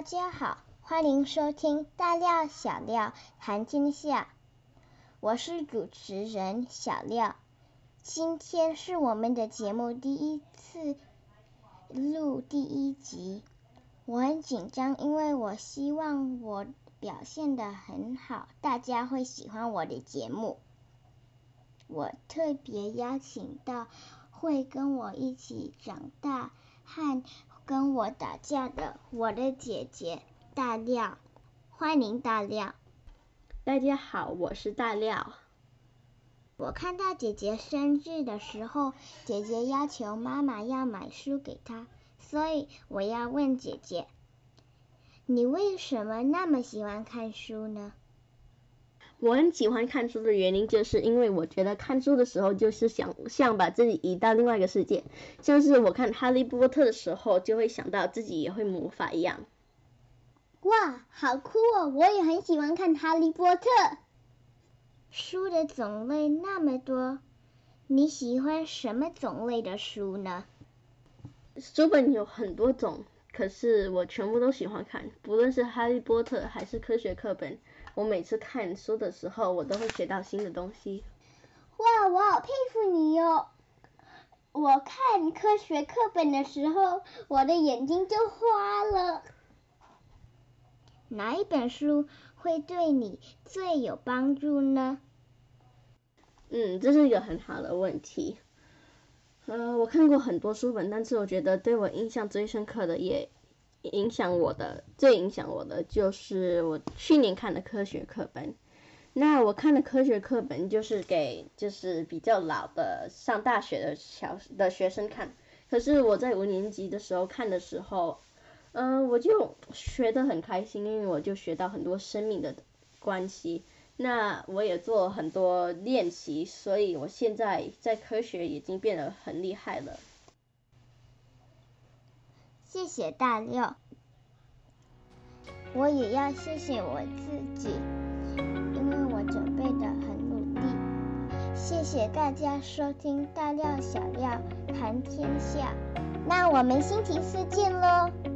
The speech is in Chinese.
大家好，欢迎收听大廖小廖谈天下，我是主持人小廖。今天是我们的节目第一次录第一集，我很紧张，因为我希望我表现的很好，大家会喜欢我的节目。我特别邀请到会跟我一起长大和跟我打架的我的姐姐大廖，欢迎大廖。大家好，我是大廖。我看到姐姐生日的时候，姐姐要求妈妈要买书给她，所以我要问姐姐，你为什么那么喜欢看书呢？我很喜欢看书的原因，就是因为我觉得看书的时候就是想象把自己移到另外一个世界，像是我看《哈利波特》的时候，就会想到自己也会魔法一样。哇，好酷哦！我也很喜欢看《哈利波特》。书的种类那么多，你喜欢什么种类的书呢？书本有很多种，可是我全部都喜欢看，不论是哈利波特还是科学课本，我每次看书的时候，我都会学到新的东西。哇，我好佩服你哟！我看科学课本的时候，我的眼睛就花了。哪一本书会对你最有帮助呢？嗯，这是一个很好的问题。呃，我看过很多书本，但是我觉得对我印象最深刻的，也影响我的，最影响我的就是我去年看的科学课本。那我看的科学课本就是给就是比较老的上大学的小的学生看。可是我在五年级的时候看的时候。嗯，我就学得很开心，因为我就学到很多生命的关系。那我也做很多练习，所以我现在在科学已经变得很厉害了。谢谢大六，我也要谢谢我自己，因为我准备的很努力。谢谢大家收听大料小料谈天下，那我们星期四见喽。